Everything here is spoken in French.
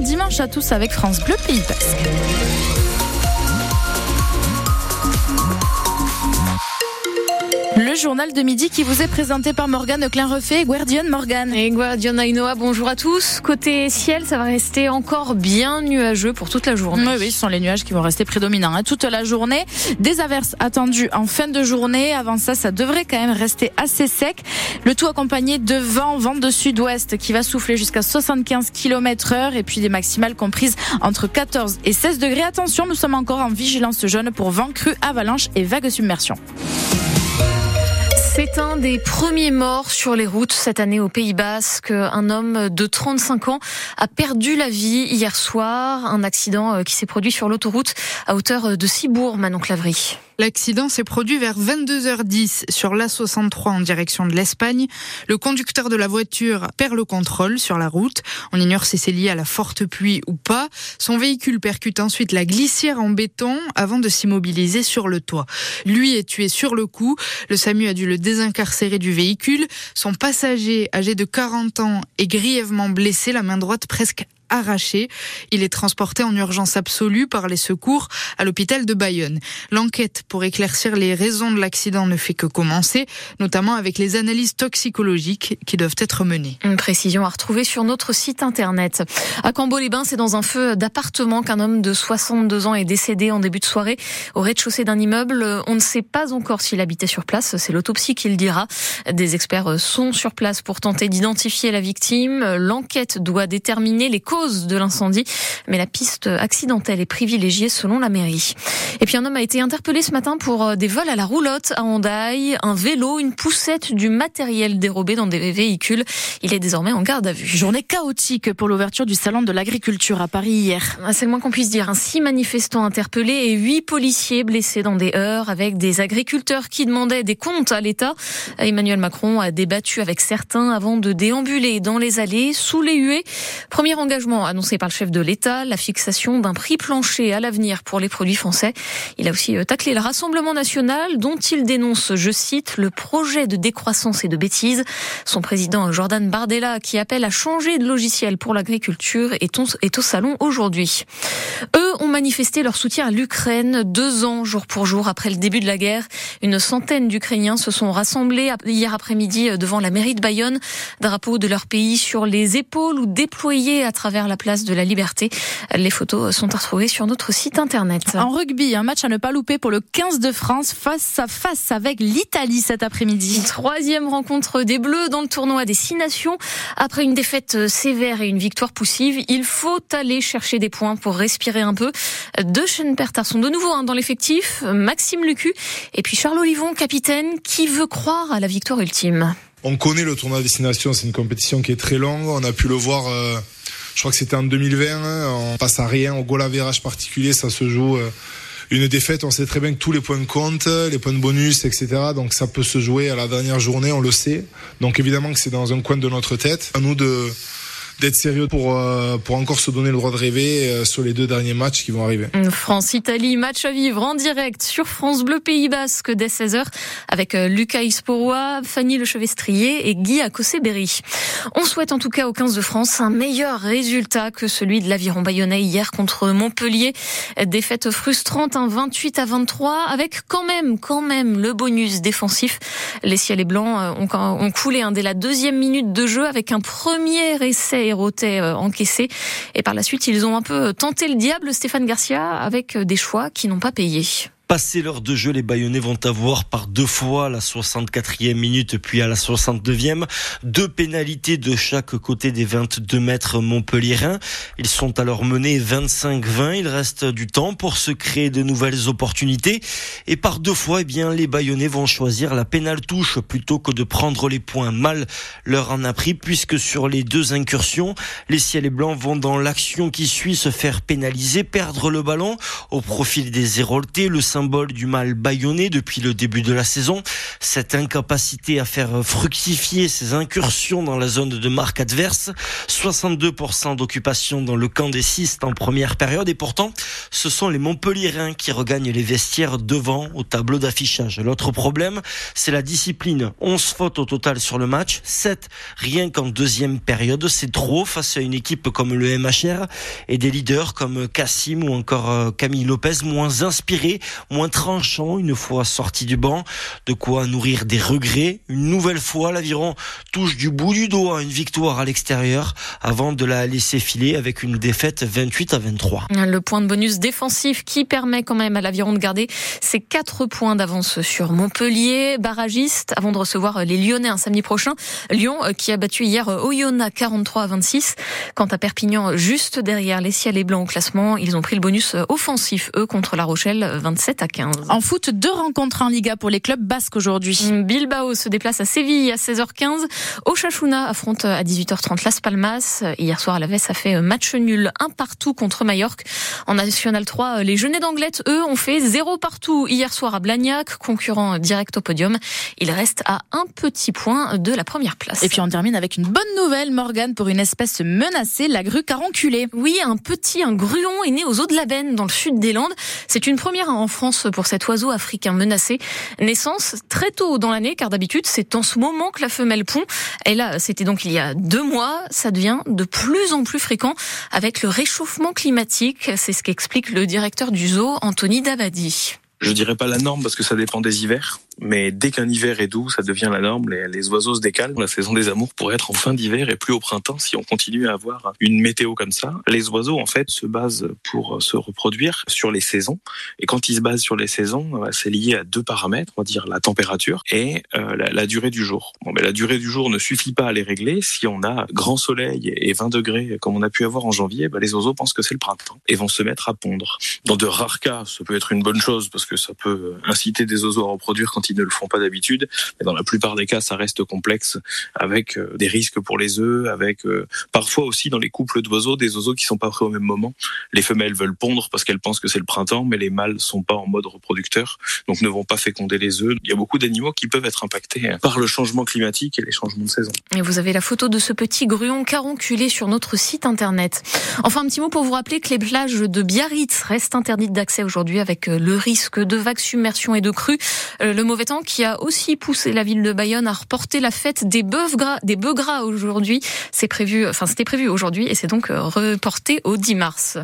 dimanche à tous avec France Bleu Pays Basque. Journal de midi qui vous est présenté par Morgane Klein-Refait et Guardian Morgane. Et Guardian Ainoa, bonjour à tous. Côté ciel, ça va rester encore bien nuageux pour toute la journée. Oui, oui, ce sont les nuages qui vont rester prédominants hein, toute la journée. Des averses attendues en fin de journée. Avant ça, ça devrait quand même rester assez sec. Le tout accompagné de vent, vent de sud-ouest qui va souffler jusqu'à 75 km heure et puis des maximales comprises entre 14 et 16 degrés. Attention, nous sommes encore en vigilance jaune pour vent cru, avalanche et vagues submersion. C'est un des premiers morts sur les routes cette année au Pays Basque. Un homme de 35 ans a perdu la vie hier soir. Un accident euh, qui s'est produit sur l'autoroute à hauteur de Cibourg, Manon Clavry. L'accident s'est produit vers 22h10 sur l'A63 en direction de l'Espagne. Le conducteur de la voiture perd le contrôle sur la route. On ignore si c'est lié à la forte pluie ou pas. Son véhicule percute ensuite la glissière en béton avant de s'immobiliser sur le toit. Lui est tué sur le coup. Le SAMU a dû le désincarcérer du véhicule. Son passager, âgé de 40 ans, est grièvement blessé, la main droite presque arraché. Il est transporté en urgence absolue par les secours à l'hôpital de Bayonne. L'enquête pour éclaircir les raisons de l'accident ne fait que commencer, notamment avec les analyses toxicologiques qui doivent être menées. Une précision à retrouver sur notre site internet. À Cambo-les-Bains, c'est dans un feu d'appartement qu'un homme de 62 ans est décédé en début de soirée au rez-de-chaussée d'un immeuble. On ne sait pas encore s'il habitait sur place, c'est l'autopsie qui le dira. Des experts sont sur place pour tenter d'identifier la victime. L'enquête doit déterminer les causes de l'incendie, mais la piste accidentelle est privilégiée selon la mairie. Et puis un homme a été interpellé ce matin pour euh, des vols à la roulotte à Hondaï, un vélo, une poussette, du matériel dérobé dans des véhicules. Il est désormais en garde à vue. Journée chaotique pour l'ouverture du salon de l'agriculture à Paris hier. Ah, c'est le moins qu'on puisse dire. Six manifestants interpellés et huit policiers blessés dans des heures avec des agriculteurs qui demandaient des comptes à l'État. Emmanuel Macron a débattu avec certains avant de déambuler dans les allées sous les huées. Premier engagement annoncé par le chef de l'État, la fixation d'un prix plancher à l'avenir pour les produits français. Il a aussi euh, taclé le Rassemblement national dont il dénonce, je cite, le projet de décroissance et de bêtises. Son président Jordan Bardella, qui appelle à changer de logiciel pour l'agriculture, est, est au salon aujourd'hui. Eux ont manifesté leur soutien à l'Ukraine deux ans jour pour jour après le début de la guerre. Une centaine d'Ukrainiens se sont rassemblés hier après-midi euh, devant la mairie de Bayonne, drapeau de leur pays sur les épaules ou déployés à travers la place de la Liberté. Les photos sont à retrouver sur notre site internet. En rugby, un match à ne pas louper pour le 15 de France face à face avec l'Italie cet après-midi. Troisième rencontre des Bleus dans le tournoi des Six Nations. Après une défaite sévère et une victoire poussive, il faut aller chercher des points pour respirer un peu. Deux chaînes pertards sont de nouveau hein, dans l'effectif. Maxime Lucu et puis Charles Olivon, capitaine, qui veut croire à la victoire ultime. On connaît le tournoi des Nations, c'est une compétition qui est très longue. On a pu le voir. Euh je crois que c'était en 2020. Hein, on passe à rien au goal à virage particulier, ça se joue. Euh, une défaite, on sait très bien que tous les points comptent, les points de bonus, etc. Donc ça peut se jouer à la dernière journée, on le sait. Donc évidemment que c'est dans un coin de notre tête. À nous de d'être sérieux pour euh, pour encore se donner le droit de rêver euh, sur les deux derniers matchs qui vont arriver. France-Italie, match à vivre en direct sur France Bleu Pays Basque dès 16h avec euh, Lucas Isporoa, Fanny Lechevestrier et Guy Akosé-Berry. On souhaite en tout cas aux 15 de France un meilleur résultat que celui de l'Aviron Bayonnais hier contre Montpellier. Défaite frustrante, un 28 à 23 avec quand même, quand même le bonus défensif. Les ciels et blancs ont, coulé un dès la deuxième minute de jeu avec un premier essai Euh, encaissé. Et par la suite, ils ont un peu tenté le diable, Stéphane Garcia, avec euh, des choix qui n'ont pas payé. Passé l'heure de jeu, les Bayonnais vont avoir par deux fois la 64e minute puis à la 62e deux pénalités de chaque côté des 22 mètres montpelliérains. Ils sont alors menés 25-20. Il reste du temps pour se créer de nouvelles opportunités. Et par deux fois, eh bien, les Bayonnais vont choisir la pénale touche plutôt que de prendre les points. Mal leur en a pris puisque sur les deux incursions, les ciels et blancs vont dans l'action qui suit se faire pénaliser, perdre le ballon au profil des Héroltés. Symbole du mal bâillonné depuis le début de la saison. Cette incapacité à faire fructifier ses incursions dans la zone de marque adverse. 62% d'occupation dans le camp des Cistes en première période. Et pourtant, ce sont les Montpellierins qui regagnent les vestiaires devant au tableau d'affichage. L'autre problème, c'est la discipline. 11 fautes au total sur le match. 7 rien qu'en deuxième période. C'est trop face à une équipe comme le MHR et des leaders comme Cassim ou encore euh, Camille Lopez moins inspirés, moins tranchants une fois sortis du banc. De quoi nourrir des regrets. Une nouvelle fois, l'aviron touche du bout du doigt une victoire à l'extérieur avant de la laisser filer avec une défaite 28 à 23. Le point de bonus défensif qui permet quand même à l'aviron de garder ses 4 points d'avance sur Montpellier, barragiste, avant de recevoir les Lyonnais un samedi prochain. Lyon euh, qui a battu hier Oyonnax 43 à 26. Quant à Perpignan, juste derrière les ciels et blancs au classement, ils ont pris le bonus offensif, eux, contre La Rochelle, 27 à 15. En foot, deux rencontres en Liga pour les clubs basques aujourd'hui. Bilbao se déplace à Séville à 16h15. Ochachuna affronte à 18h30 Las Palmas. Hier soir, la Vesse a fait match nul, un partout contre Majorque. En National 3, les Jeunets d'Anglette, eux, ont fait zéro partout hier soir à Blagnac, concurrent direct au podium. Ils restent à un petit point de la première place. Et puis on termine avec une bonne nouvelle, Morgane, pour une espèce menacée, la grue caronculée. Oui, un petit, un gruon est né aux eaux de la Benne, dans le sud des Landes. C'est une première en France pour cet oiseau africain menacé. Naissance très tôt dans l'année, car d'habitude, c'est en ce moment que la femelle pond. Et là, c'était donc il y a deux mois. Ça devient de plus en plus fréquent avec le réchauffement climatique. C'est ce qu'explique le directeur du zoo, Anthony Dabadi. Je dirais pas la norme parce que ça dépend des hivers. Mais dès qu'un hiver est doux, ça devient la norme. Les, oiseaux se décalent. La saison des amours pourrait être en fin d'hiver et plus au printemps si on continue à avoir une météo comme ça. Les oiseaux, en fait, se basent pour se reproduire sur les saisons. Et quand ils se basent sur les saisons, bah, c'est lié à deux paramètres, on va dire la température et euh, la, durée du jour. Bon, mais la durée du jour ne suffit pas à les régler. Si on a grand soleil et 20 degrés comme on a pu avoir en janvier, bah, les oiseaux pensent que c'est le printemps et vont se mettre à pondre. Dans de rares cas, ça peut être une bonne chose parce que ça peut inciter des oiseaux à reproduire quand ils ne le font pas d'habitude. Mais dans la plupart des cas, ça reste complexe avec euh, des risques pour les œufs, avec euh, parfois aussi dans les couples d'oiseaux, des oiseaux qui sont pas prêts au même moment. Les femelles veulent pondre parce qu'elles pensent que c'est le printemps, mais les mâles sont pas en mode reproducteur, donc ne vont pas féconder les œufs. Il y a beaucoup d'animaux qui peuvent être impactés hein, par le changement climatique et les changements de saison. Et vous avez la photo de ce petit gruon caronculé sur notre site internet. Enfin, un petit mot pour vous rappeler que les plages de Biarritz restent interdites d'accès aujourd'hui avec euh, le risque de vagues submersion et de crues. Le mauvais temps qui a aussi poussé la ville de Bayonne à reporter la fête des bœufs gras, aujourd'hui. C'est prévu, c'était prévu aujourd'hui et c'est donc reporté au 10 mars.